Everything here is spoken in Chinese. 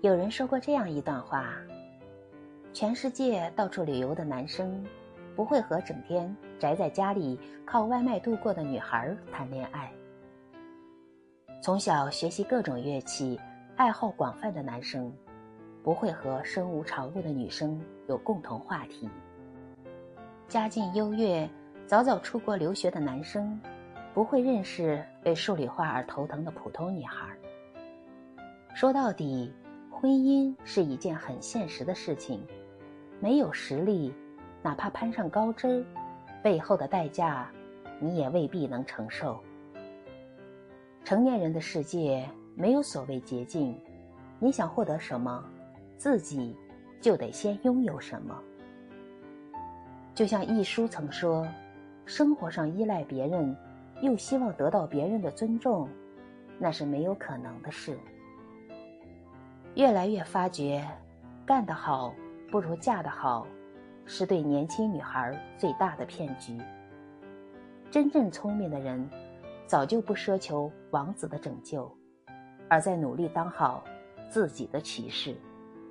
有人说过这样一段话：全世界到处旅游的男生，不会和整天宅在家里靠外卖度过的女孩谈恋爱；从小学习各种乐器、爱好广泛的男生，不会和身无长物的女生有共同话题；家境优越、早早出国留学的男生，不会认识为数理化而头疼的普通女孩。说到底。婚姻是一件很现实的事情，没有实力，哪怕攀上高枝，背后的代价，你也未必能承受。成年人的世界没有所谓捷径，你想获得什么，自己就得先拥有什么。就像一书曾说：“生活上依赖别人，又希望得到别人的尊重，那是没有可能的事。”越来越发觉，干得好不如嫁得好，是对年轻女孩最大的骗局。真正聪明的人，早就不奢求王子的拯救，而在努力当好自己的骑士。